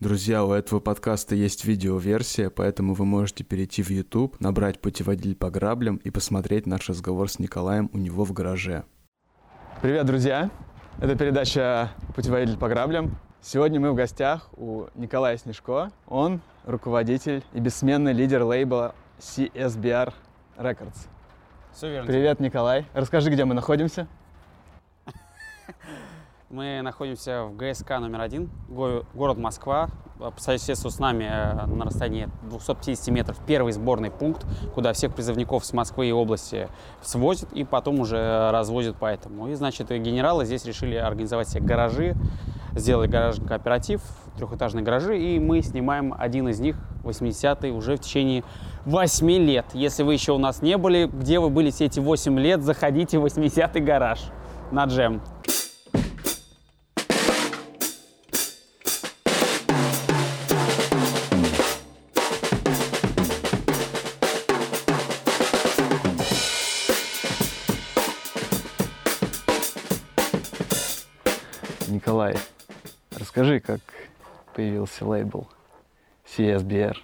Друзья, у этого подкаста есть видеоверсия, поэтому вы можете перейти в YouTube, набрать путеводитель по граблям и посмотреть наш разговор с Николаем у него в гараже. Привет, друзья! Это передача «Путеводитель по граблям». Сегодня мы в гостях у Николая Снежко. Он руководитель и бессменный лидер лейбла CSBR Records. Все верно. Привет, Николай. Расскажи, где мы находимся. Мы находимся в ГСК номер один, город Москва. По соседству с нами э, на расстоянии 250 метров первый сборный пункт, куда всех призывников с Москвы и области свозят и потом уже развозят по этому. И, значит, генералы здесь решили организовать себе гаражи, сделали гаражный кооператив, трехэтажные гаражи, и мы снимаем один из них, 80-й, уже в течение 8 лет. Если вы еще у нас не были, где вы были все эти 8 лет, заходите в 80-й гараж на джем. Николай, расскажи, как появился лейбл CSBR?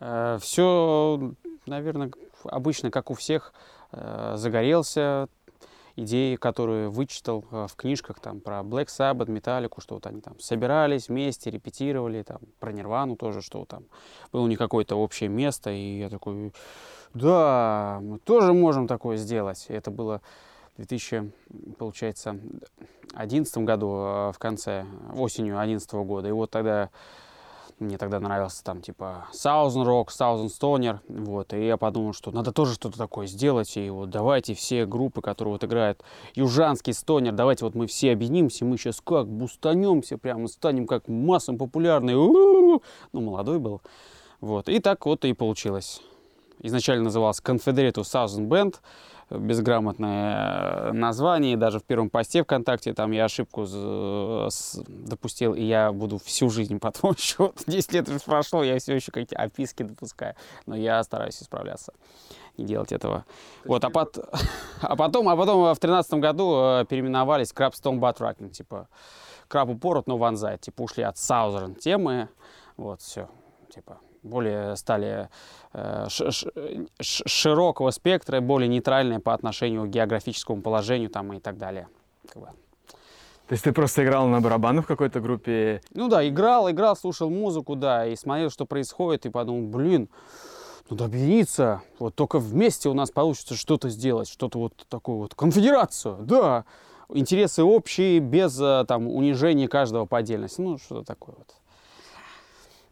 Э, Все, наверное, обычно, как у всех, э, загорелся идеи, которые вычитал э, в книжках там про Black Sabbath, Metallica, что вот они там собирались вместе, репетировали, там про Нирвану тоже, что там было них какое-то общее место, и я такой, да, мы тоже можем такое сделать. И это было 2000, получается, 2011 году, в конце, осенью 2011 года. И вот тогда мне тогда нравился там типа Thousand Rock, Thousand Stoner, вот, и я подумал, что надо тоже что-то такое сделать, и вот давайте все группы, которые вот играют южанский стонер, давайте вот мы все объединимся, мы сейчас как бустанемся, прямо станем как массом популярны, ну, молодой был, вот, и так вот и получилось. Изначально назывался Confederate Thousand Band, безграмотное э, название. Даже в первом посте ВКонтакте там я ошибку допустил, и я буду всю жизнь потом еще 10 лет прошло, я все еще какие-то описки допускаю. Но я стараюсь исправляться не делать этого. Вот, а, пот... а потом, а потом в тринадцатом году э, переименовались Crab Stone Butt Rocking, типа краб упорот, но вонзает, типа ушли от Southern темы, вот, все, типа более стали э, широкого спектра, более нейтральные по отношению к географическому положению там, и так далее. То есть ты просто играл на барабанах в какой-то группе? Ну да, играл, играл, слушал музыку, да, и смотрел, что происходит, и подумал, блин, надо объединиться, вот только вместе у нас получится что-то сделать, что-то вот такую вот конфедерацию, да, интересы общие, без э, там унижения каждого по отдельности, ну что-то такое вот.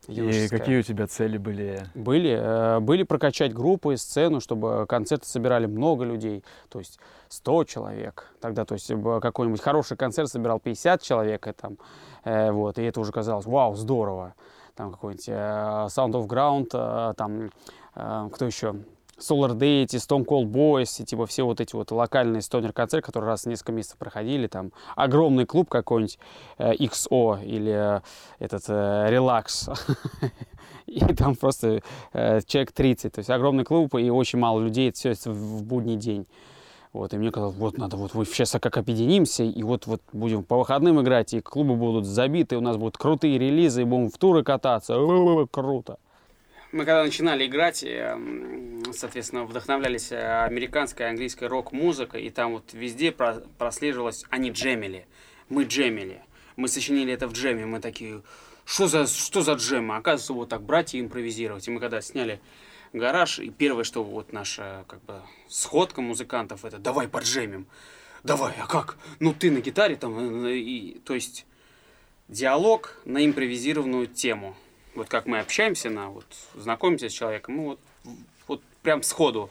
И какие у тебя цели были? Были. Э, были прокачать группы, сцену, чтобы концерты собирали много людей. То есть 100 человек. Тогда, то есть какой-нибудь хороший концерт собирал 50 человек. И, там, э, вот, и это уже казалось, вау, здорово. Там какой-нибудь э, Sound of Ground, там, кто еще? Solar Deity, Stone Cold Boys, и типа все вот эти вот локальные стонер-концерты, которые раз в несколько месяцев проходили, там огромный клуб какой-нибудь э, XO или э, этот э, и там просто э, человек 30, то есть огромный клуб и очень мало людей, это все в будний день. Вот, и мне казалось, вот надо, вот мы сейчас как объединимся, и вот, вот будем по выходным играть, и клубы будут забиты, у нас будут крутые релизы, и будем в туры кататься. Круто. Мы когда начинали играть, соответственно, вдохновлялись э, американской, английской рок-музыкой, и там вот везде прослеживалось, они джемили, мы джемили. Мы сочинили это в джеме, мы такие, что за, что за джем? Оказывается, вот так брать и импровизировать. И мы когда сняли гараж, и первое, что вот наша как бы сходка музыкантов, это давай поджемим. Давай, а как? Ну ты на гитаре там, э, и, то есть диалог на импровизированную тему вот как мы общаемся, на, вот, знакомимся с человеком, мы вот, вот прям сходу,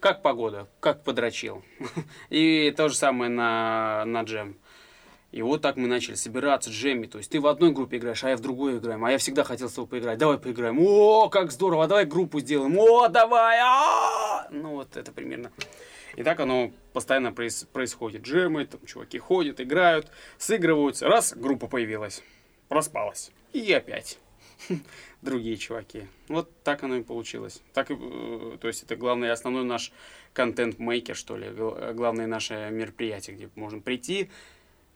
как погода, как подрочил. И то же самое на, на джем. И вот так мы начали собираться, джемми. То есть ты в одной группе играешь, а я в другой играем. А я всегда хотел с тобой поиграть. Давай поиграем. О, как здорово, давай группу сделаем. О, давай. А! Ну вот это примерно. И так оно постоянно происходит. Джемы, там чуваки ходят, играют, сыгрываются. Раз, группа появилась, проспалась. И опять. другие чуваки. Вот так оно и получилось. Так, э, то есть это главный, основной наш контент-мейкер, что ли, главное наше мероприятие, где можем прийти,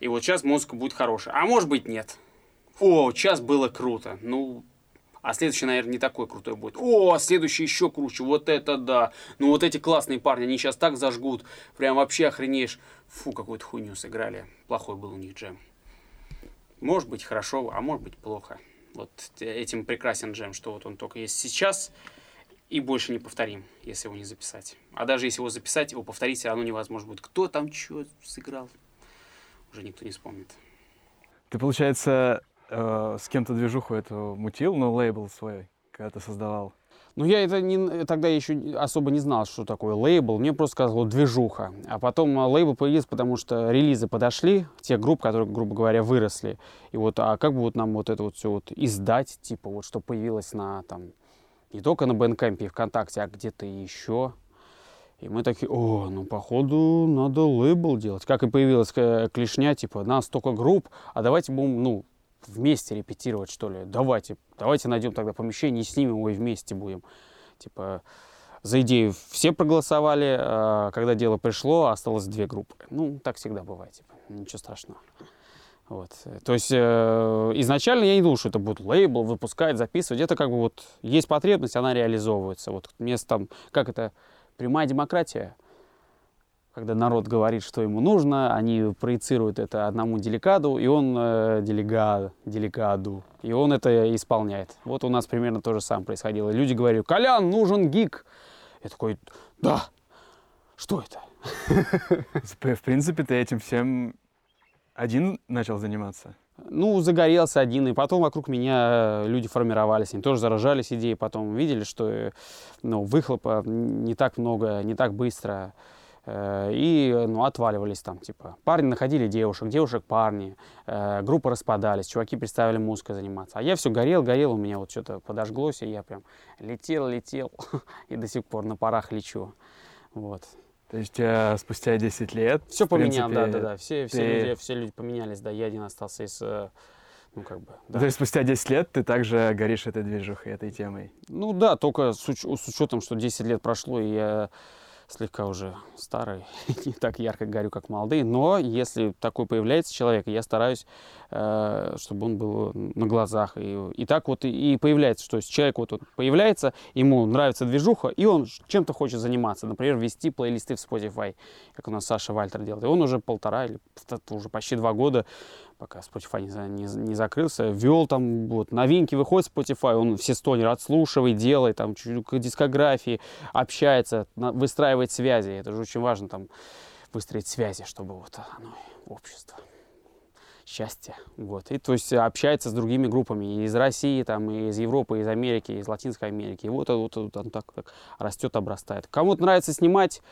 и вот сейчас музыка будет хорошая. А может быть нет. о, сейчас было круто. Ну, а следующий, наверное, не такой крутой будет. О, следующий еще круче, вот это да. Ну вот эти классные парни, они сейчас так зажгут, прям вообще охренеешь. Фу, какую-то хуйню сыграли. Плохой был у них джем. Может быть хорошо, а может быть плохо. Вот этим прекрасен джем, что вот он только есть сейчас и больше не повторим, если его не записать. А даже если его записать, его повторить все равно невозможно будет. Кто там что сыграл, уже никто не вспомнит. Ты, получается, э, с кем-то движуху эту мутил, но лейбл свой, когда ты создавал? Ну, я это не, тогда еще особо не знал, что такое лейбл. Мне просто сказал движуха. А потом а, лейбл появился, потому что релизы подошли, те группы, которые, грубо говоря, выросли. И вот, а как вот нам вот это вот все вот издать, типа вот, что появилось на там, не только на Бэнкэмпе и ВКонтакте, а где-то еще. И мы такие, о, ну, походу, надо лейбл делать. Как и появилась э, клешня, типа, нас столько групп, а давайте будем, ну, вместе репетировать, что ли. Давайте, давайте найдем тогда помещение и снимем его и вместе будем. Типа, за идею все проголосовали, а когда дело пришло, осталось две группы. Ну, так всегда бывает, типа, ничего страшного. Вот. То есть э, изначально я не думал, что это будет лейбл, выпускать, записывать. Это как бы вот есть потребность, она реализовывается. Вот место там, как это, прямая демократия когда народ говорит, что ему нужно, они проецируют это одному деликаду, и он э, делега, деликаду, и он это исполняет. Вот у нас примерно то же самое происходило. Люди говорили, Колян, нужен гик. Я такой, да, что это? В принципе, ты этим всем один начал заниматься? Ну, загорелся один, и потом вокруг меня люди формировались, они тоже заражались идеей, потом видели, что э, ну, выхлопа не так много, не так быстро. Э, и ну, отваливались там, типа, парни находили девушек, девушек парни, э, группы распадались, чуваки переставили музыкой заниматься. А я все горел, горел, у меня вот что-то подожглось, и я прям летел, летел, и до сих пор на парах лечу. Вот. То есть э, спустя 10 лет... Все поменялось, да, да, да, все, ты... все, люди, все люди поменялись, да, я один остался из... Э, ну, как бы, да. То есть спустя 10 лет ты также горишь этой движухой, этой темой? Ну да, только с, уч- с учетом, что 10 лет прошло, и я слегка уже старый, не так ярко горю, как молодые. Но если такой появляется человек, я стараюсь, э, чтобы он был на глазах. И, и так вот и, появляется, что человек вот, вот появляется, ему нравится движуха, и он чем-то хочет заниматься. Например, вести плейлисты в Spotify, как у нас Саша Вальтер делает. И он уже полтора или уже почти два года пока Spotify не, не, не закрылся, вел там вот новинки, выходит Spotify, он все стонер отслушивает, делает там чуть-чуть дискографии, общается, на, выстраивает связи. Это же очень важно там выстроить связи, чтобы вот оно, общество счастье. Вот. И то есть общается с другими группами и из России, там, и из Европы, и из Америки, и из Латинской Америки. И вот, вот, вот он так, так растет, обрастает. Кому-то нравится снимать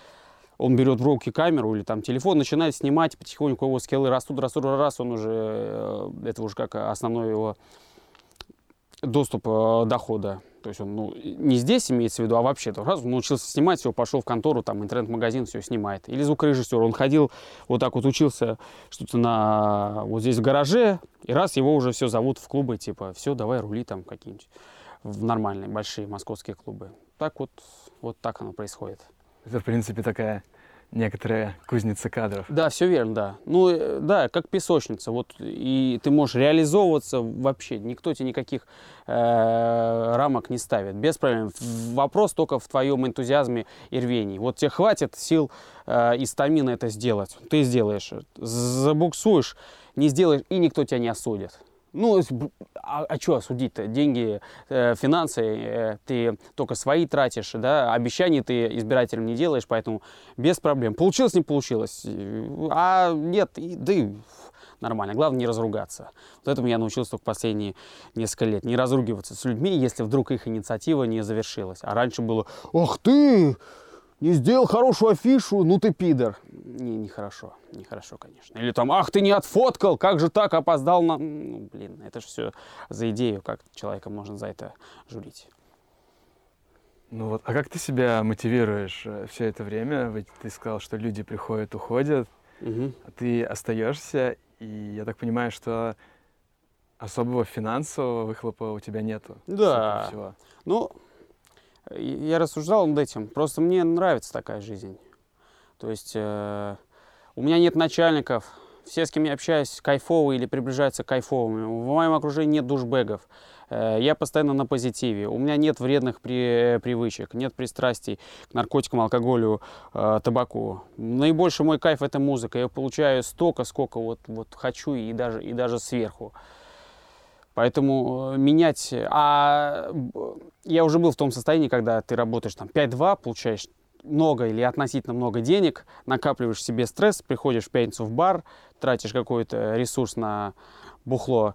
он берет в руки камеру или там телефон, начинает снимать, потихоньку его скиллы растут, растут, раз он уже, э, это уже как основной его доступ э, дохода. То есть он ну, не здесь имеется в виду, а вообще. -то. Раз он научился снимать, все, пошел в контору, там интернет-магазин, все снимает. Или звукорежиссер. Он ходил, вот так вот учился что-то на вот здесь в гараже, и раз его уже все зовут в клубы, типа, все, давай рули там какие-нибудь в нормальные, большие московские клубы. Так вот, вот так оно происходит. Это, в принципе, такая некоторая кузница кадров. Да, все верно, да. Ну, э, да, как песочница. Вот, и ты можешь реализовываться вообще. Никто тебе никаких э, рамок не ставит. Без проблем. Вопрос только в твоем энтузиазме и рвении. Вот тебе хватит сил э, и стамина это сделать. Ты сделаешь. Забуксуешь, не сделаешь, и никто тебя не осудит. Ну, а, а что осудить-то? Деньги, э, финансы, э, ты только свои тратишь, да, обещаний ты избирателям не делаешь, поэтому без проблем. Получилось, не получилось. А нет, и, да и нормально. Главное не разругаться. Вот этому я научился только последние несколько лет. Не разругиваться с людьми, если вдруг их инициатива не завершилась. А раньше было, ах ты, не сделал хорошую афишу, ну ты пидор. Не, нехорошо, нехорошо, конечно. Или там, ах, ты не отфоткал, как же так, опоздал на... Ну, блин, это же все за идею, как человека можно за это журить. Ну вот, а как ты себя мотивируешь э, все это время? Ведь ты сказал, что люди приходят, уходят, угу. а ты остаешься, и я так понимаю, что особого финансового выхлопа у тебя нету. Да. Ну, я рассуждал над этим. Просто мне нравится такая жизнь. То есть э, у меня нет начальников, Все, с кем я общаюсь, кайфовые или приближаются к кайфовым. В моем окружении нет душбегов. Э, я постоянно на позитиве. У меня нет вредных при, привычек, нет пристрастий к наркотикам, алкоголю, э, табаку. Наибольший мой кайф это музыка. Я получаю столько, сколько вот, вот хочу и даже, и даже сверху. Поэтому э, менять... А я уже был в том состоянии, когда ты работаешь там 5-2, получаешь много или относительно много денег, накапливаешь себе стресс, приходишь в пятницу в бар, тратишь какой-то ресурс на бухло,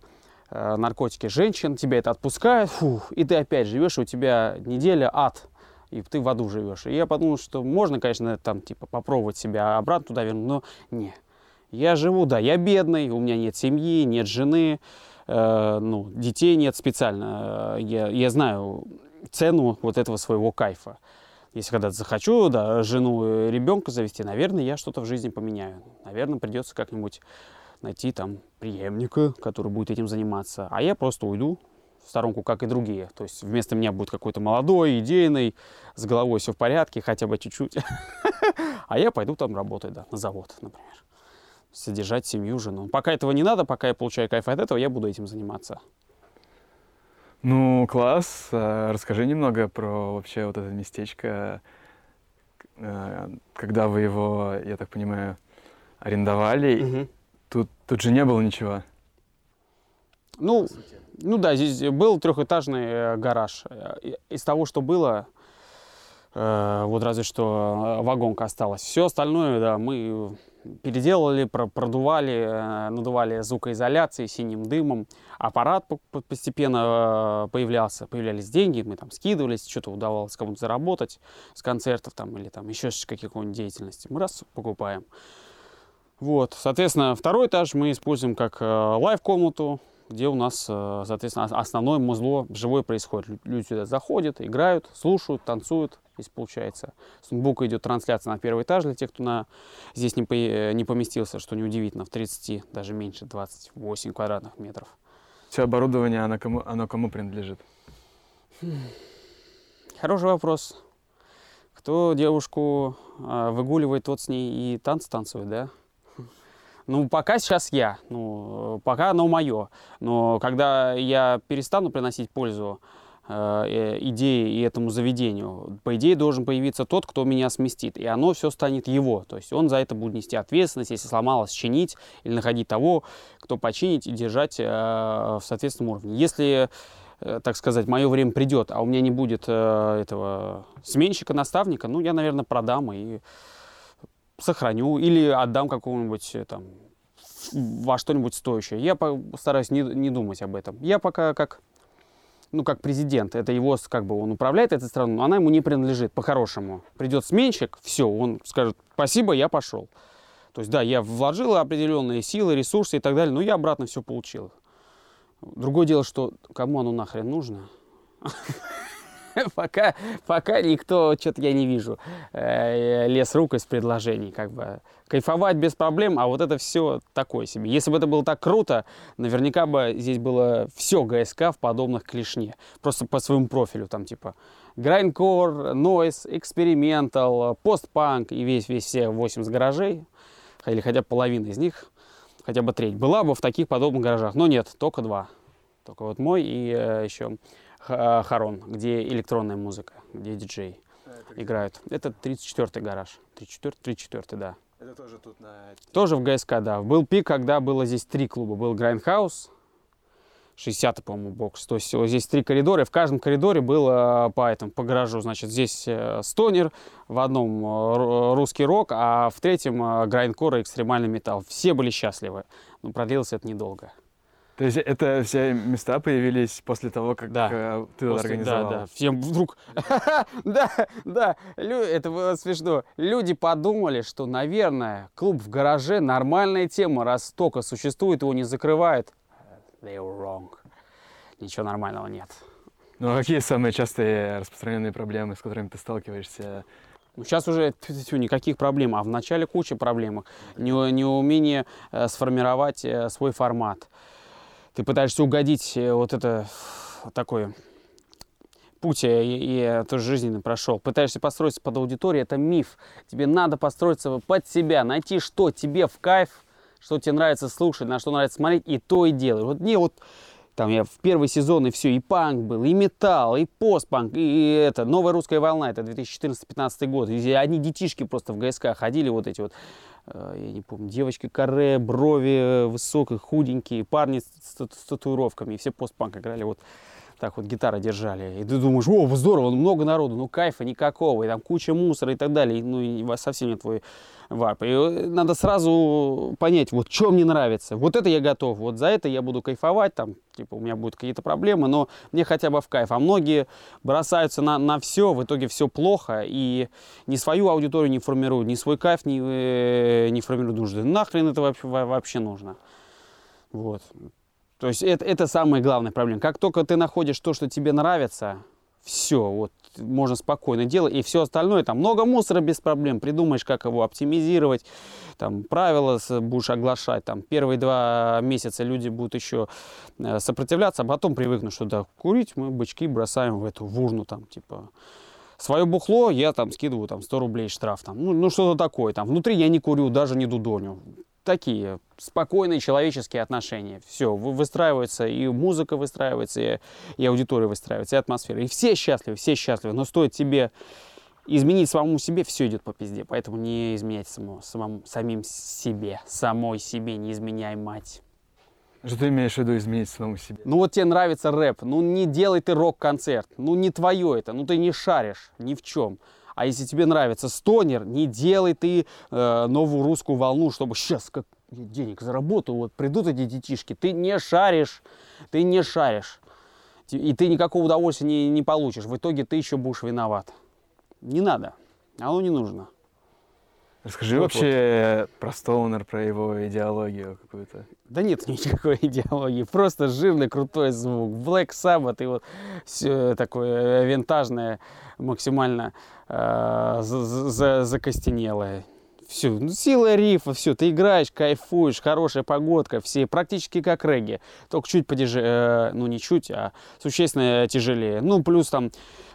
э, наркотики женщин, тебя это отпускает, фух, и ты опять живешь, и у тебя неделя ад, и ты в аду живешь. И я подумал, что можно, конечно, там, типа, попробовать себя обратно туда вернуть, но не. Я живу, да, я бедный, у меня нет семьи, нет жены, э, ну, детей нет специально. Э, я, я знаю цену вот этого своего кайфа. Если когда-то захочу, да, жену и ребенка завести, наверное, я что-то в жизни поменяю. Наверное, придется как-нибудь найти там преемника, который будет этим заниматься. А я просто уйду в сторонку, как и другие. То есть вместо меня будет какой-то молодой, идейный, с головой все в порядке, хотя бы чуть-чуть. А я пойду там работать, да, на завод, например. Содержать семью, жену. Пока этого не надо, пока я получаю кайф от этого, я буду этим заниматься. Ну, класс. А, расскажи немного про вообще вот это местечко, а, когда вы его, я так понимаю, арендовали. Угу. Тут, тут же не было ничего. Ну, ну да, здесь был трехэтажный э, гараж. Из того, что было, э, вот разве что вагонка осталась. Все остальное, да, мы переделали, продували, э, надували звукоизоляцией, синим дымом. Аппарат постепенно э, появлялся, появлялись деньги, мы там скидывались, что-то удавалось кому-то заработать с концертов там или там еще с какой-нибудь деятельности. Мы раз покупаем. Вот, соответственно, второй этаж мы используем как э, лайв-комнату, где у нас, соответственно, основное музло живое происходит. Люди сюда заходят, играют, слушают, танцуют, если получается. С ноутбука идет трансляция на первый этаж для тех, кто на... здесь не, по... не поместился, что неудивительно, в 30, даже меньше, 28 квадратных метров. Все оборудование, оно кому, оно кому принадлежит? Хороший вопрос. Кто девушку э, выгуливает, тот с ней и танцы танцует, да? Ну, пока сейчас я. Ну, пока оно мое. Но когда я перестану приносить пользу Э, э, идее и этому заведению, по идее должен появиться тот, кто меня сместит, и оно все станет его, то есть он за это будет нести ответственность, если сломалось, чинить или находить того, кто починить и держать э, в соответственном уровне. Если так сказать, мое время придет, а у меня не будет этого сменщика, наставника, ну, я, наверное, продам и сохраню или отдам какому-нибудь там во что-нибудь стоящее. Я постараюсь не, не думать об этом. Я пока как ну, как президент, это его, как бы, он управляет этой страной, но она ему не принадлежит, по-хорошему. Придет сменщик, все, он скажет, спасибо, я пошел. То есть, да, я вложил определенные силы, ресурсы и так далее, но я обратно все получил. Другое дело, что кому оно нахрен нужно? пока, пока никто, что-то я не вижу, э, лес рук из предложений, как бы кайфовать без проблем, а вот это все такое себе. Если бы это было так круто, наверняка бы здесь было все ГСК в подобных клешне, просто по своему профилю, там типа грайндкор, нойс, экспериментал, постпанк и весь, весь все 80 гаражей, или хотя бы половина из них, хотя бы треть, была бы в таких подобных гаражах. Но нет, только два. Только вот мой и э, еще Харон, где электронная музыка, где диджей а, это играют. Это 34-й гараж. 34-й, 34 да. Это тоже тут на... Тоже в ГСК, да. Был пик, когда было здесь три клуба. Был Grindhouse, 60-й, по-моему, бокс. То есть вот здесь три коридора, и в каждом коридоре было по этому, по гаражу. Значит, здесь э, стонер, в одном э, русский рок, а в третьем грайндкор и экстремальный металл. Все были счастливы. Но продлилось это недолго. То есть это все места появились после того, как да. Э, ты после, организовал? Да, да. Всем вдруг... да, да. Это было смешно. Люди подумали, что, наверное, клуб в гараже нормальная тема, раз столько существует, его не закрывают. They were wrong. Ничего нормального нет. Ну а какие самые частые распространенные проблемы, с которыми ты сталкиваешься? Ну, сейчас уже тьфу, никаких проблем, а в начале куча проблем. Не, неумение э, сформировать э, свой формат ты пытаешься угодить э, вот это такое путь я, я тоже жизненно прошел. Пытаешься построиться под аудиторию, это миф. Тебе надо построиться под себя, найти, что тебе в кайф, что тебе нравится слушать, на что нравится смотреть, и то и делай. Вот мне вот там я в первый сезон и все, и панк был, и металл, и постпанк, и, и это, новая русская волна, это 2014-2015 год. И одни детишки просто в ГСК ходили, вот эти вот, э, я не помню, девочки каре, брови высокие, худенькие, парни с, с, с татуировками, и все постпанк играли. Вот так вот гитары держали. И ты думаешь, о, здорово, много народу, ну кайфа никакого, и там куча мусора и так далее, ну и совсем не твой вайп. И э, надо сразу понять, вот что мне нравится, вот это я готов, вот за это я буду кайфовать, там, типа у меня будут какие-то проблемы, но мне хотя бы в кайф. А многие бросаются на, на все, в итоге все плохо, и ни свою аудиторию не формируют, ни свой кайф не, э, не формируют нужды. Нахрен это вообще, вообще нужно? Вот. То есть это, это самая главная проблема. Как только ты находишь то, что тебе нравится, все, вот можно спокойно делать. И все остальное, там много мусора без проблем. Придумаешь, как его оптимизировать, там правила будешь оглашать. Там первые два месяца люди будут еще э, сопротивляться, а потом привыкнут, что да, курить мы бычки бросаем в эту в там, типа, свое бухло я там скидываю там 100 рублей штраф там ну, ну что-то такое там внутри я не курю даже не дудоню такие спокойные человеческие отношения. Все, выстраивается, и музыка выстраивается, и, и аудитория выстраивается, и атмосфера. И все счастливы, все счастливы. Но стоит тебе изменить самому себе, все идет по пизде. Поэтому не изменять само, самому, самим себе, самой себе не изменяй, мать. Что ты имеешь в виду изменить самому себе? Ну вот тебе нравится рэп, ну не делай ты рок-концерт, ну не твое это, ну ты не шаришь ни в чем. А если тебе нравится стонер, не делай ты э, новую русскую волну, чтобы сейчас как денег заработаю, вот придут эти детишки. Ты не шаришь, ты не шаришь. И ты никакого удовольствия не, не получишь. В итоге ты еще будешь виноват. Не надо. Оно не нужно. Расскажи вот, вообще вот. про Стоунер, про его идеологию какую-то. Да нет никакой идеологии, просто жирный крутой звук. Black Sabbath и вот все такое винтажное, максимально э, закостенелое. Все, ну, сила рифа, все, ты играешь, кайфуешь, хорошая погодка, все практически как регги, только чуть подеже, э, ну не чуть, а существенно тяжелее. Ну плюс там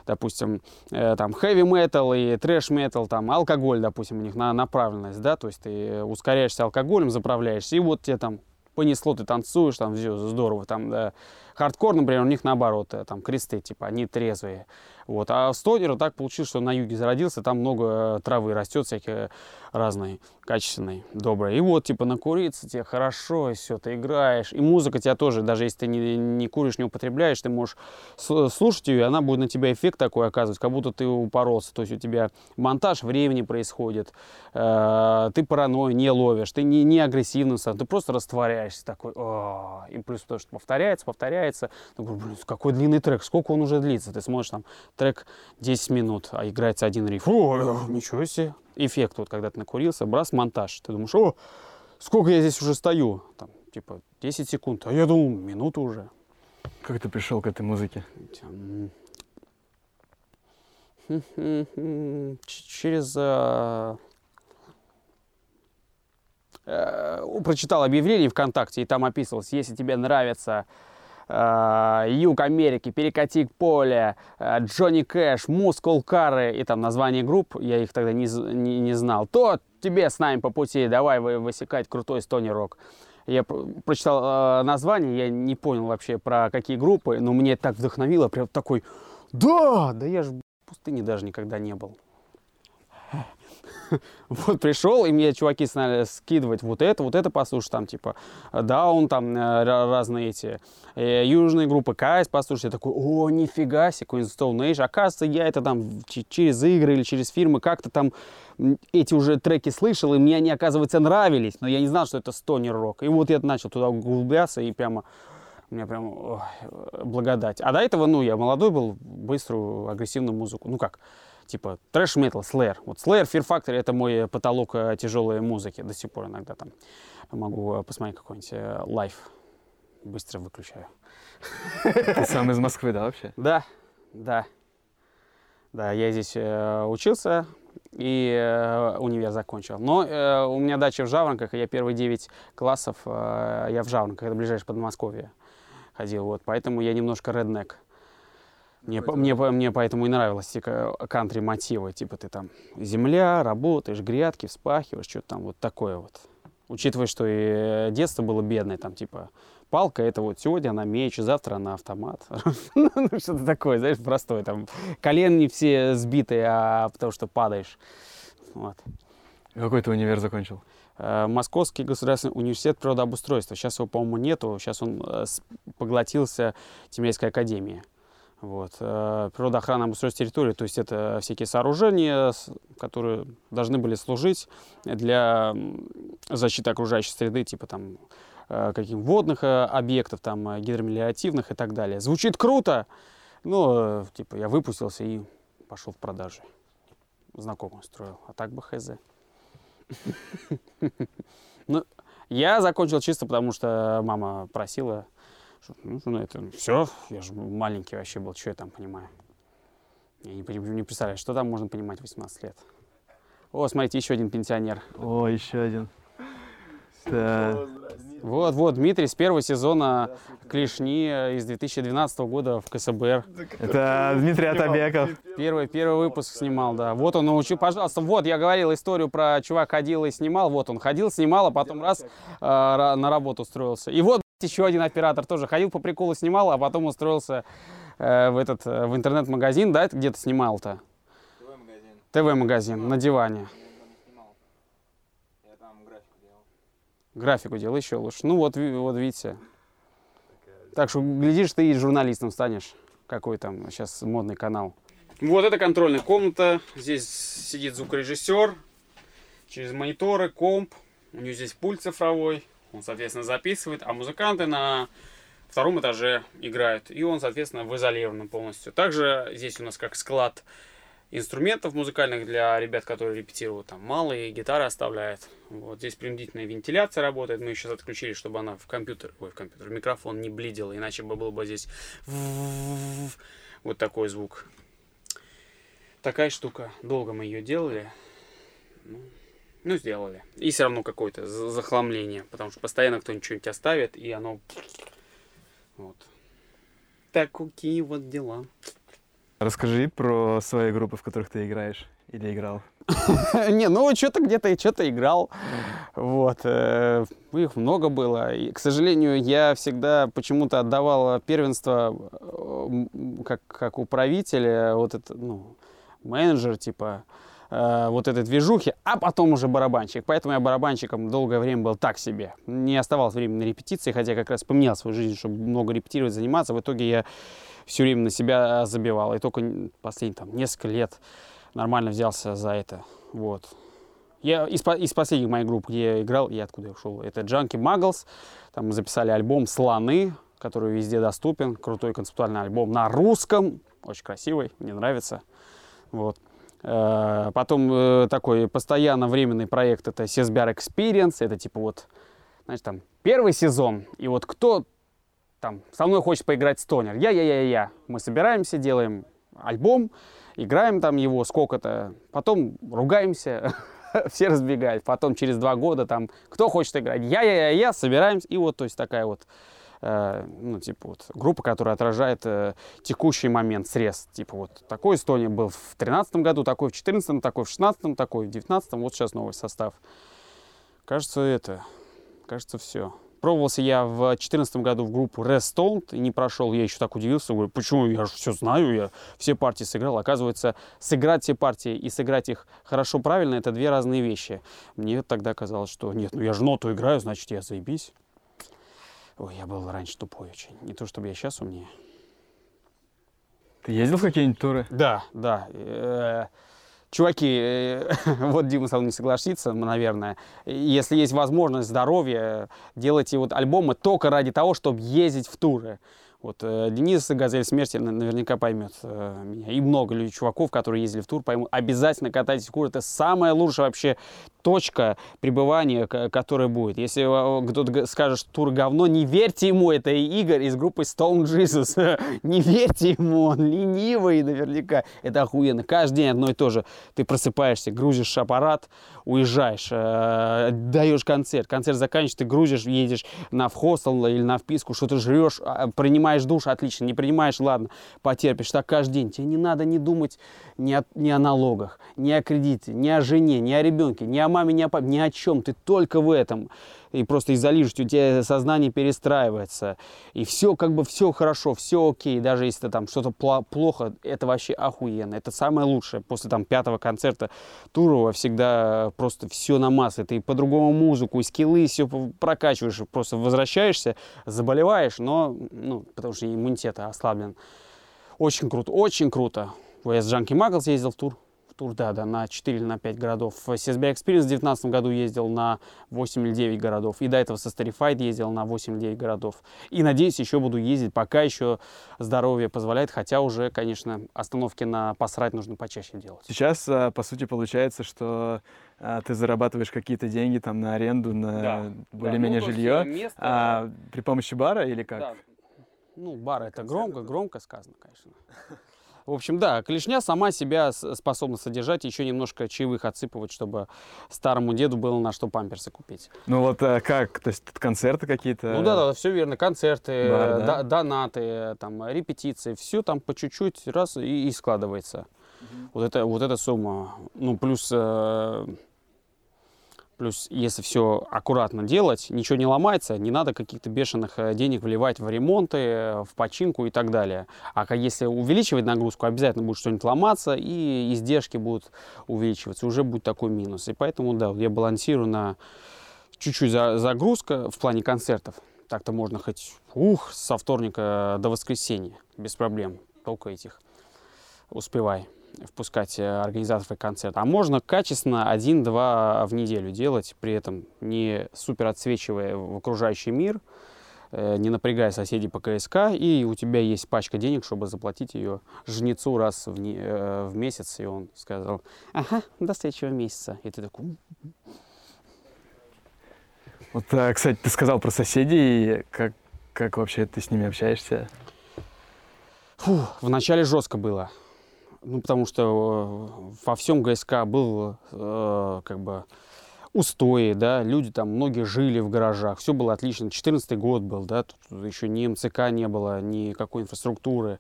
допустим, э, там heavy metal и трэш metal, там алкоголь, допустим, у них на направленность, да, то есть ты ускоряешься алкоголем, заправляешься, и вот тебе там понесло, ты танцуешь, там все здорово, там, да, хардкор, например, у них наоборот, э, там кресты, типа, они трезвые, вот. А в Стонере так получилось, что на юге зародился, там много травы растет, всякие разные, качественной, доброй. И вот, типа, накуриться тебе хорошо, и все, ты играешь. И музыка тебя тоже, даже если ты не, не куришь, не употребляешь, ты можешь слушать ее, и она будет на тебя эффект такой оказывать, как будто ты упоролся. То есть у тебя монтаж времени происходит, э, ты паранойю не ловишь, ты не, не агрессивным сам, ты просто растворяешься такой. О, и плюс то, что повторяется, повторяется. Ты говоришь, блин, какой длинный трек, сколько он уже длится? Ты смотришь там трек 10 минут, а играется один риф. О, ничего себе. Эффект, вот когда ты накурился, брас, монтаж. Ты думаешь, о, сколько я здесь уже стою? Там, типа, 10 секунд. А я думал, минуту уже. Как ты пришел к этой музыке? Через... Э, э, прочитал объявление ВКонтакте, и там описывалось, если тебе нравится Юг Америки, Перекати поле, э, Джонни Кэш, Мускул Кары и там название групп, я их тогда не, не, не знал, то тебе с нами по пути, давай высекать крутой стони рок. Я прочитал э, название, я не понял вообще про какие группы, но мне так вдохновило, прям такой, да, да я же в пустыне даже никогда не был. вот пришел, и мне чуваки стали скидывать вот это, вот это послушать, там, типа, Даун, там, э, разные эти, э, южные группы, Кайс послушать. Я такой, о, нифига себе, какой Stone Age. Оказывается, я это там через игры или через фильмы как-то там эти уже треки слышал, и мне они, оказывается, нравились, но я не знал, что это стонер рок. И вот я начал туда углубляться, и прямо мне прям ой, благодать. А до этого, ну, я молодой был, быструю, агрессивную музыку. Ну как, типа трэш метал, слэр. Вот слэр, Fear Factory это мой потолок э, тяжелой музыки. До сих пор иногда там могу э, посмотреть какой-нибудь э, лайф. Быстро выключаю. Ты сам из Москвы, да, вообще? Да, да. Да, я здесь э, учился и э, универ закончил. Но э, у меня дача в Жаворонках, и я первые 9 классов э, я в Жаворонках, это ближайшее Подмосковье ходил. Вот, поэтому я немножко реднек. Мне, мне, мне поэтому и нравилось типа, кантри мотивы. Типа ты там земля, работаешь, грядки, вспахиваешь, что-то там вот такое вот. Учитывая, что и детство было бедное, там типа палка это вот сегодня она меч, завтра она автомат. ну, что-то такое, знаешь, простое. Там колен не все сбитые, а потому что падаешь. Вот. Какой ты универ закончил? Э, Московский государственный университет природообустройства. Сейчас его, по-моему, нету. Сейчас он э, поглотился Тимирязевской академией. Вот. Э, природоохрана обустройства территории, то есть это всякие сооружения, которые должны были служить для защиты окружающей среды, типа там каких водных объектов, там гидромелиоративных и так далее. Звучит круто, но типа я выпустился и пошел в продажи. Знакомый строил, а так бы хз. Ну, я закончил чисто потому, что мама просила. Ну, ну, это все, я же маленький вообще был, что я там понимаю. Я не, не представляю, что там можно понимать в 18 лет. О, смотрите, еще один пенсионер. О, еще один. Да. Вот, вот, Дмитрий с первого сезона Клешни из 2012 года в КСБР. Это Дмитрий Атабеков. Первый, первый выпуск снимал, да. Вот он научил, пожалуйста, вот я говорил историю про чувак ходил и снимал, вот он ходил, снимал, а потом раз э, на работу устроился. И вот еще один оператор тоже ходил по приколу, снимал, а потом устроился э, в этот, э, в интернет-магазин, да, где-то снимал-то? ТВ-магазин. ТВ-магазин, на диване. Графику делай еще лучше. Ну вот, вот видите. Так что, глядишь, ты и журналистом станешь. Какой там сейчас модный канал. Вот это контрольная комната. Здесь сидит звукорежиссер. Через мониторы, комп. У него здесь пульт цифровой. Он, соответственно, записывает. А музыканты на втором этаже играют. И он, соответственно, в изолированном полностью. Также здесь у нас как склад инструментов музыкальных для ребят, которые репетируют. Там малые гитары оставляют. Вот здесь принудительная вентиляция работает. Мы сейчас отключили, чтобы она в компьютер, ой, в компьютер, в микрофон не блидила, иначе бы был бы здесь вот такой звук. Такая штука. Долго мы ее делали. Ну, ну сделали. И все равно какое-то захламление, потому что постоянно кто-нибудь что-нибудь оставит, и оно... Вот. Так, какие вот дела. Расскажи про свои группы, в которых ты играешь или играл. Не, ну что-то где-то что-то играл. Вот. Э, их много было. И, к сожалению, я всегда почему-то отдавал первенство э, как, как управитель, вот это, ну, менеджер, типа, э, вот этой движухи, а потом уже барабанщик. Поэтому я барабанщиком долгое время был так себе. Не оставалось времени на репетиции, хотя как раз поменял свою жизнь, чтобы много репетировать, заниматься. В итоге я все время на себя забивал. И только последние там, несколько лет нормально взялся за это. Вот. Я из, из последних моих групп, где я играл, я откуда я ушел, это Junkie Muggles. Там мы записали альбом «Слоны», который везде доступен. Крутой концептуальный альбом на русском. Очень красивый, мне нравится. Вот. Э, потом э, такой постоянно временный проект это Сесбяр Experience. Это типа вот, знаешь, там первый сезон. И вот кто там, со мной хочет поиграть стонер. Я-я-я-я. Мы собираемся, делаем альбом, играем там его сколько-то, потом ругаемся, все разбегают. Потом через два года там, кто хочет играть, я-я-я-я, собираемся. И вот, то есть такая вот, ну, типа вот, группа, которая отражает э, текущий момент, срез. Типа вот такой Эстония был в тринадцатом году, такой в четырнадцатом, такой в шестнадцатом, такой в девятнадцатом, вот сейчас новый состав. Кажется, это, кажется, все. Пробовался я в 2014 году в группу Restoned и не прошел. Я еще так удивился. Говорю, почему? Я же все знаю, я все партии сыграл. Оказывается, сыграть все партии и сыграть их хорошо, правильно, это две разные вещи. Мне тогда казалось, что нет, ну я же ноту играю, значит я заебись. Ой, я был раньше тупой очень. Не то, чтобы я сейчас умнее. Ты ездил в какие-нибудь туры? Да, да. Э, чуваки, э, вот Дима со мной не согласится, наверное, если есть возможность здоровья, делайте вот альбомы только ради того, чтобы ездить в туры. Вот э, Денис Газель Смерти наверняка поймет меня. И много людей, чуваков, которые ездили в тур, поймут. Обязательно катайтесь в тур. Это самая лучшая вообще точка пребывания, которая будет. Если кто-то скажет, что тур говно, не верьте ему. Это Игорь из группы Stone Jesus. не верьте ему, он ленивый наверняка. Это охуенно. Каждый день одно и то же. Ты просыпаешься, грузишь аппарат, уезжаешь, э, даешь концерт. Концерт заканчиваешь, ты грузишь, едешь на в хостел или на вписку, что-то жрешь, а, принимаешь душ, отлично. Не принимаешь, ладно, потерпишь. Так каждый день. Тебе не надо не думать ни о, ни о налогах, ни о кредите, ни о жене, ни о ребенке, ни о маме, ни о папе, ни о чем, ты только в этом. И просто из-за у тебя сознание перестраивается. И все как бы все хорошо, все окей. Даже если там что-то плохо, это вообще охуенно. Это самое лучшее. После там пятого концерта Турова всегда просто все на массы. Ты по-другому музыку, и скиллы, все прокачиваешь. Просто возвращаишься, заболеваешь, но, ну, потому что иммунитет ослаблен. Очень круто, очень круто. Я с Джанки Маглс ездил в тур. В тур, да, да, на 4 или на 5 городов. CSB Experience в 2019 году ездил на 8 или 9 городов. И до этого со Starify ездил на 8 или 9 городов. И надеюсь, еще буду ездить, пока еще здоровье позволяет. Хотя уже, конечно, остановки на посрать нужно почаще делать. Сейчас, а, по сути, получается, что а, ты зарабатываешь какие-то деньги там на аренду, на да, более-менее да, ну, жилье. Место... А, при помощи бара или как? Да. Ну, бар это громко, громко сказано, конечно. В общем, да, клешня сама себя способна содержать, еще немножко чаевых отсыпывать, чтобы старому деду было на что памперсы купить. Ну вот а как? То есть концерты какие-то? Ну да, да, все верно. Концерты, Бар, да? донаты, там, репетиции, все там по чуть-чуть раз и, и складывается. Угу. Вот, это, вот эта сумма. Ну, плюс... Э, Плюс, если все аккуратно делать, ничего не ломается, не надо каких-то бешеных э, денег вливать в ремонты, в починку и так далее. А если увеличивать нагрузку, обязательно будет что-нибудь ломаться, и издержки будут увеличиваться, уже будет такой минус. И поэтому, да, я балансирую на чуть-чуть загрузка в плане концертов. Так-то можно хоть ух, со вторника до воскресенья, без проблем. Только этих успевай впускать э, организаторов концерта. А можно качественно один-два в неделю делать, при этом не супер отсвечивая в окружающий мир, э, не напрягая соседей по КСК, и у тебя есть пачка денег, чтобы заплатить ее жнецу раз в, не, э, в месяц, и он сказал, ага, до следующего месяца. И ты такой... Вот, кстати, ты сказал про соседей, как, как вообще ты с ними общаешься? Фу, вначале жестко было ну, потому что э, во всем ГСК был э, как бы устои, да, люди там, многие жили в гаражах, все было отлично. 14 год был, да, тут еще ни МЦК не было, никакой инфраструктуры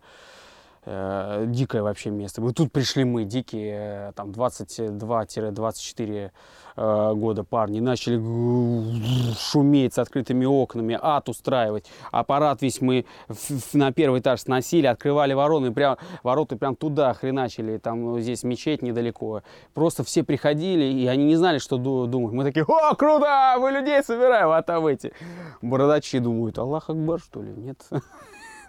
э, дикое вообще место. Вот тут пришли мы, дикие, э, там 22-24 э, года парни, начали шуметь с открытыми окнами, ад устраивать. Аппарат весь мы на первый этаж сносили, открывали вороны, прям, ворота прям туда хреначили, там здесь мечеть недалеко. Просто все приходили, и они не знали, что думать. Мы такие, о, круто, мы людей собираем, а там эти бородачи думают, Аллах Акбар, что ли, нет?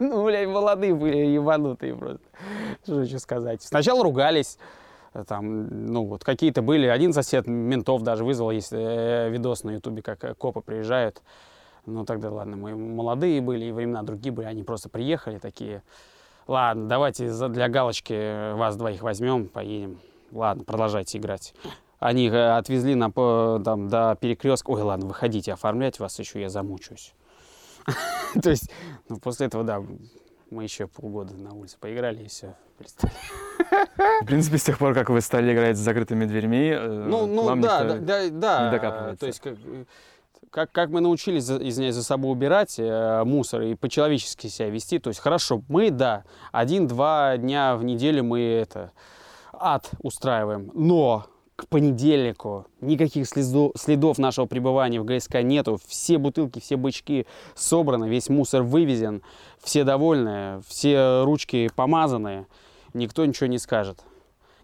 Ну, блядь, молодые были, ебанутые просто. Что еще сказать. Сначала ругались, там, ну, вот какие-то были. Один сосед ментов даже вызвал, есть э, видос на ютубе, как э, копы приезжают. Ну, тогда, ладно, мы молодые были, и времена другие были. Они просто приехали такие, ладно, давайте для галочки вас двоих возьмем, поедем. Ладно, продолжайте играть. Они э, отвезли на, там, до перекрестка. Ой, ладно, выходите, оформлять вас еще, я замучусь. То есть, ну, после этого, да, мы еще полгода на улице поиграли и все, перестали. В принципе, с тех пор, как вы стали играть с закрытыми дверьми, э, ну, ну, да, да, да, да, не докапывается. То есть, как, как, как мы научились, извиняюсь, за собой убирать э, мусор и по-человечески себя вести, то есть, хорошо, мы, да, один-два дня в неделю мы это ад устраиваем, но к понедельнику никаких следов, нашего пребывания в ГСК нету. Все бутылки, все бычки собраны, весь мусор вывезен, все довольны, все ручки помазаны. Никто ничего не скажет.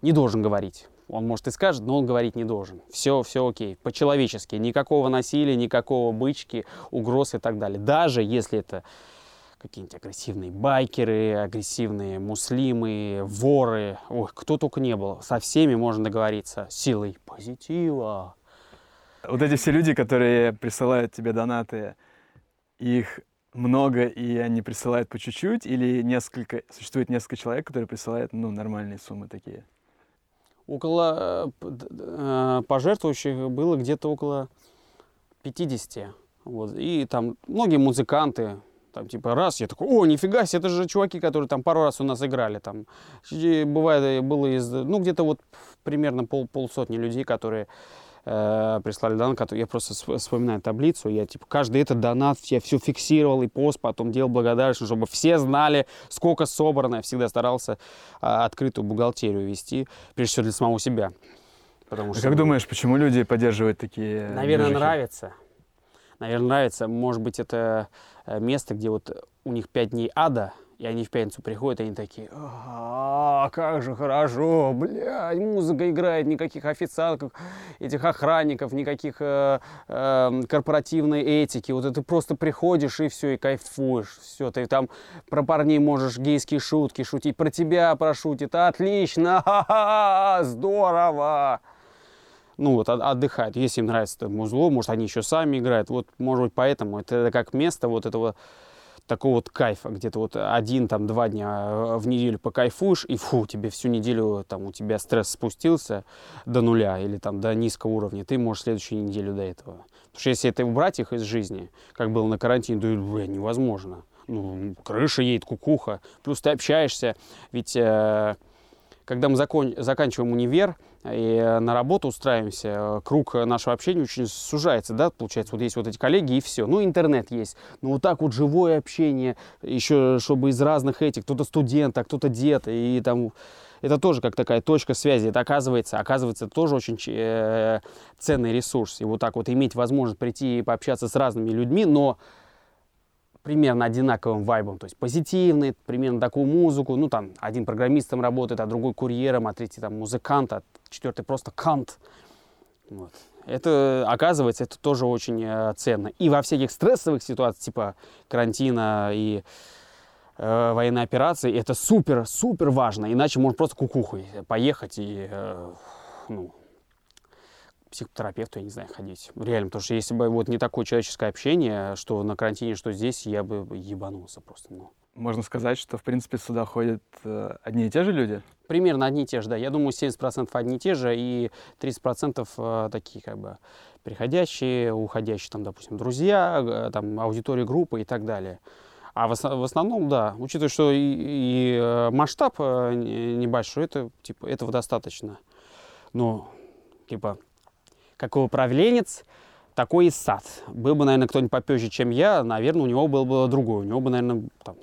Не должен говорить. Он, может, и скажет, но он говорить не должен. Все, все окей, по-человечески. Никакого насилия, никакого бычки, угроз и так далее. Даже если это какие-нибудь агрессивные байкеры, агрессивные муслимы, воры, ой, кто только не был. Со всеми можно договориться силой позитива. Вот эти все люди, которые присылают тебе донаты, их много, и они присылают по чуть-чуть, или несколько, существует несколько человек, которые присылают, ну, нормальные суммы такие? Около э, э пожертвующих было где-то около 50. Вот. И там многие музыканты, там, типа, раз, я такой, о, нифига себе, это же чуваки, которые там пару раз у нас играли. Там, бывает, было из, ну, где-то вот примерно пол, полсотни людей, которые э, прислали донат, который, я просто вспоминаю таблицу, я, типа, каждый этот донат, я все фиксировал и пост, потом делал благодарность, чтобы все знали, сколько собрано. Я всегда старался э, открытую бухгалтерию вести, прежде всего для самого себя. Потому А что, как думаешь, почему люди поддерживают такие Наверное, движухи? нравится. Наверное, нравится. Может быть, это э, место, где вот у них пять дней ада, и они в пятницу приходят, и они такие, а, как же хорошо, блядь, музыка играет, никаких официантов, этих охранников, никаких э, э, корпоративной этики. Вот ты просто приходишь и все, и кайфуешь. Все, ты там про парней можешь гейские шутки шутить, про тебя прошутит, отлично, ха-ха, здорово ну вот от- отдыхают. Если им нравится это музло, может они еще сами играют. Вот может быть поэтому это как место вот этого такого вот кайфа, где то вот один там два дня э, в неделю покайфуешь и фу, тебе всю неделю там у тебя стресс спустился до нуля или там до низкого уровня, ты можешь следующую неделю до этого. Потому что если это убрать их из жизни, как было на карантине, то бля, невозможно. Ну, крыша едет, кукуха. Плюс ты общаешься, ведь э, когда мы закон- заканчиваем универ и э, на работу устраиваемся, э, круг нашего общения очень сужается, да, получается, вот есть вот эти коллеги и все. Ну, интернет есть, но вот так вот живое общение, еще чтобы из разных этих, кто-то студент, а кто-то дед, и там это тоже как такая точка связи. Это оказывается, оказывается тоже очень э, ценный ресурс. И вот так вот иметь возможность прийти и пообщаться с разными людьми, но примерно одинаковым вайбом, то есть позитивный, примерно такую музыку, ну там один программистом работает, а другой курьером, а третий там музыкант, а четвертый просто кант. Вот. Это, оказывается, это тоже очень э, ценно. И во всяких стрессовых ситуациях, типа карантина и э, военной операции, это супер, супер важно. Иначе можно просто кукухой поехать и, э, ну, психотерапевту, я не знаю, ходить. Реально, потому что если бы вот не такое человеческое общение, что на карантине, что здесь, я бы ебанулся просто. Ну. Можно сказать, что, в принципе, сюда ходят э, одни и те же люди? Примерно одни и те же, да. Я думаю, 70% одни и те же, и 30% э, такие как бы приходящие, уходящие, там, допустим, друзья, э, там, аудитория группы и так далее. А в, в основном, да, учитывая, что и, и, э, масштаб э, не- небольшой, это, типа, этого достаточно. Но, типа, какой управленец, такой и сад. Был бы, наверное, кто-нибудь попозже, чем я, наверное, у него был бы другой. У него бы, наверное, там,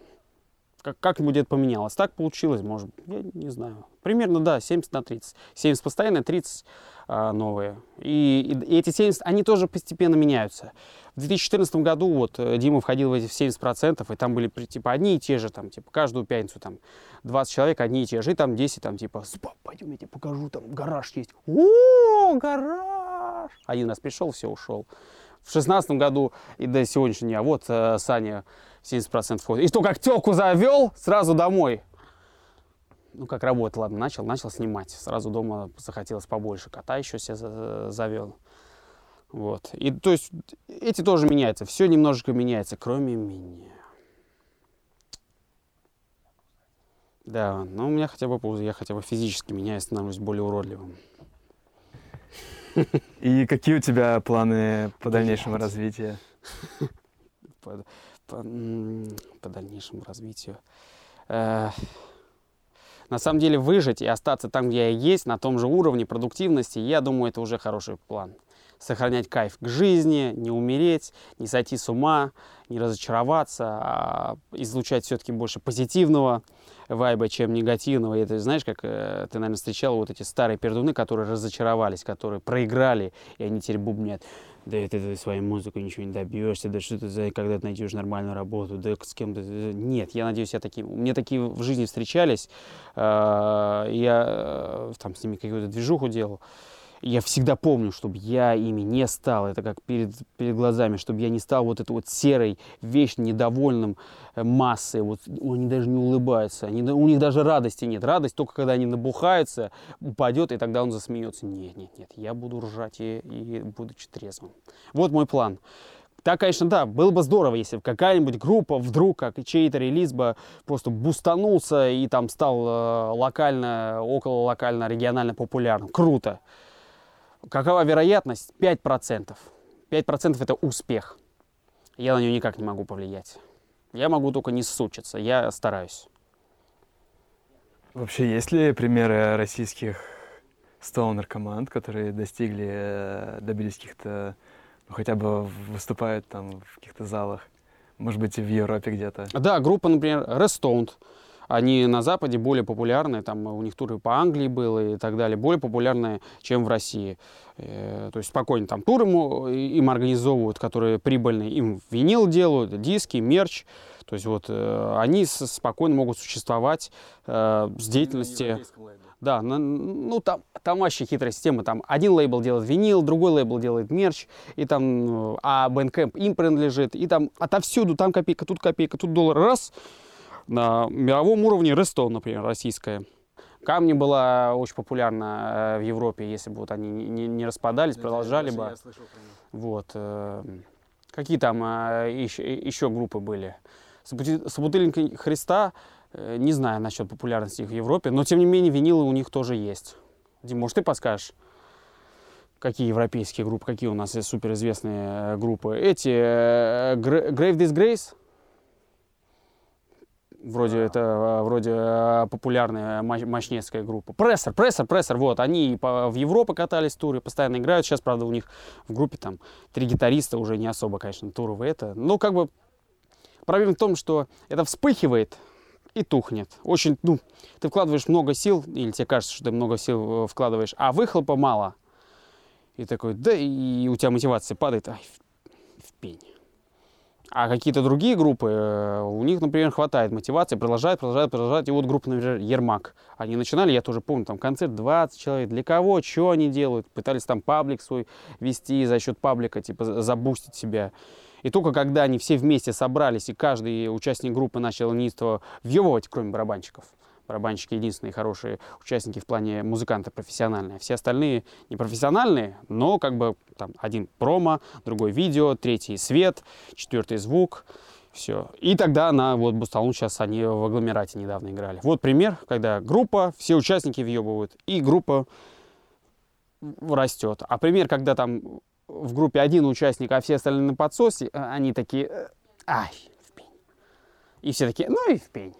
как, как-нибудь это поменялось. Так получилось, может, я не знаю. Примерно, да, 70 на 30. 70 постоянно, 30 а, новые. И, и эти 70, они тоже постепенно меняются. В 2014 году вот э, Дима входил в эти 70%, и там были типа одни и те же, там, типа, каждую пятницу там 20 человек, одни и те же, и там 10, там, типа, «Спа, пойдем, я тебе покажу, там гараж есть. О, гараж! Один раз пришел, все, ушел. В шестнадцатом году и до сегодняшнего дня, вот э, Саня 70% входит. И что, как телку завел, сразу домой. Ну, как работа, ладно, начал, начал снимать. Сразу дома захотелось побольше. Кота еще себе за- завел. Вот. И то есть эти тоже меняются. Все немножечко меняется, кроме меня. Да, но у меня хотя бы я хотя бы физически меняюсь, становлюсь более уродливым. И какие у тебя планы по дальнейшему развитию? по, по, по дальнейшему развитию. Э, На самом деле выжить и остаться там, где я есть, на том же уровне продуктивности, я думаю, это уже хороший план. Сохранять кайф к жизни, не умереть, не сойти с ума, не разочароваться, а излучать все-таки больше позитивного вайба, чем негативного. И это, знаешь, как э, ты, наверное, встречал вот эти старые пердуны, которые разочаровались, которые проиграли, и они теперь бубнят. Да это ты своей музыкой ничего не добьешься, да что ты за, когда ты найдешь нормальную работу, да с кем-то. Нет, я надеюсь, я таким. Мне такие в жизни встречались. э, Я э, там с ними какую-то движуху делал. Я всегда помню, чтобы я ими не стал, это как перед, перед глазами, чтобы я не стал вот этой вот серой, вечно недовольным э, массой. Вот они даже не улыбаются, они, у них даже радости нет. Радость только когда они набухаются, упадет, и тогда он засмеется. Нет, нет, нет, я буду ржать и, и будучи трезвым. Вот мой план. Так, конечно, да, было бы здорово, если бы какая-нибудь группа вдруг, как чей-то релиз бы просто бустанулся и там стал э, локально, около локально, регионально популярным. Круто. Какова вероятность? 5%. 5% это успех. Я на нее никак не могу повлиять. Я могу только не сучиться, я стараюсь. Вообще, есть ли примеры российских стоунер-команд, которые достигли, э, добились каких-то, ну, хотя бы выступают там в каких-то залах, может быть, и в Европе где-то? Да, группа, например, Restoned, они на Западе более популярны, там у них туры по Англии было и так далее, более популярны, чем в России. Э, то есть спокойно там туры им организовывают, которые прибыльные, им винил делают, диски, мерч. То есть вот э, они спокойно могут существовать э, с деятельности... Да, ну там, там вообще хитрая система. Там один лейбл делает винил, другой лейбл делает мерч, и там, а Bandcamp им принадлежит, и там отовсюду, там копейка, тут копейка, тут доллар, раз. На мировом уровне Рестон, например, российская. Камни была очень популярна э, в Европе, если бы вот они не, не распадались, продолжали бы. Вот. Э, какие там еще, э, еще группы были? Собутыльник Христа не знаю насчет популярности их в Европе, но тем не менее винилы у них тоже есть. Дим, может, ты подскажешь? Какие европейские группы, какие у нас есть суперизвестные группы? Эти Grave Disgrace, вроде это вроде популярная мощнецкая группа. Прессор, прессор, прессор, вот, они в Европу катались туры, постоянно играют. Сейчас, правда, у них в группе там три гитариста, уже не особо, конечно, туровые это. Но как бы проблема в том, что это вспыхивает, и тухнет. Очень, ну, ты вкладываешь много сил, или тебе кажется, что ты много сил э, вкладываешь, а выхлопа мало. И такой, да, и у тебя мотивация падает, ай, в, в пень. А какие-то другие группы, э, у них, например, хватает мотивации, продолжают, продолжают, продолжают. И вот группа, например, Ермак. Они начинали, я тоже помню, там концерт 20 человек. Для кого, что они делают? Пытались там паблик свой вести за счет паблика, типа забустить себя. И только когда они все вместе собрались, и каждый участник группы начал неистово въебывать, кроме барабанщиков, барабанщики единственные хорошие участники в плане музыканта профессиональные. Все остальные непрофессиональные, но как бы там один промо, другой видео, третий свет, четвертый звук. Все. И тогда на вот Бусталун сейчас они в агломерате недавно играли. Вот пример, когда группа, все участники въебывают, и группа растет. А пример, когда там в группе один участник, а все остальные на подсосе, а они такие, э, ай, в пень. И все такие, ну и в пень.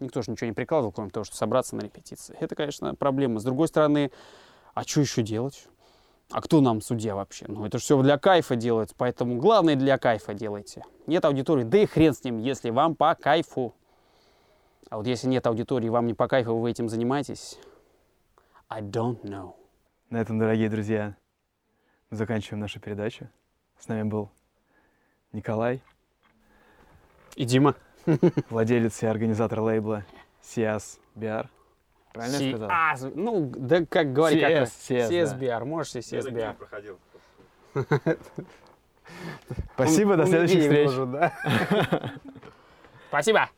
Никто же ничего не прикладывал, кроме того, что собраться на репетиции. Это, конечно, проблема. С другой стороны, а что еще делать? А кто нам судья вообще? Ну, это же все для кайфа делается, поэтому главное для кайфа делайте. Нет аудитории, да и хрен с ним, если вам по кайфу. А вот если нет аудитории, вам не по кайфу, вы этим занимаетесь, I don't know. На этом, дорогие друзья, мы заканчиваем нашу передачу. С нами был Николай. И Дима. Владелец и организатор лейбла Сиас Биар. Правильно я сказал? А, ну, да как говорить, CS, как CS, CSBR, да. можешь и CSBR. проходил. Спасибо, до следующих встреч. Спасибо.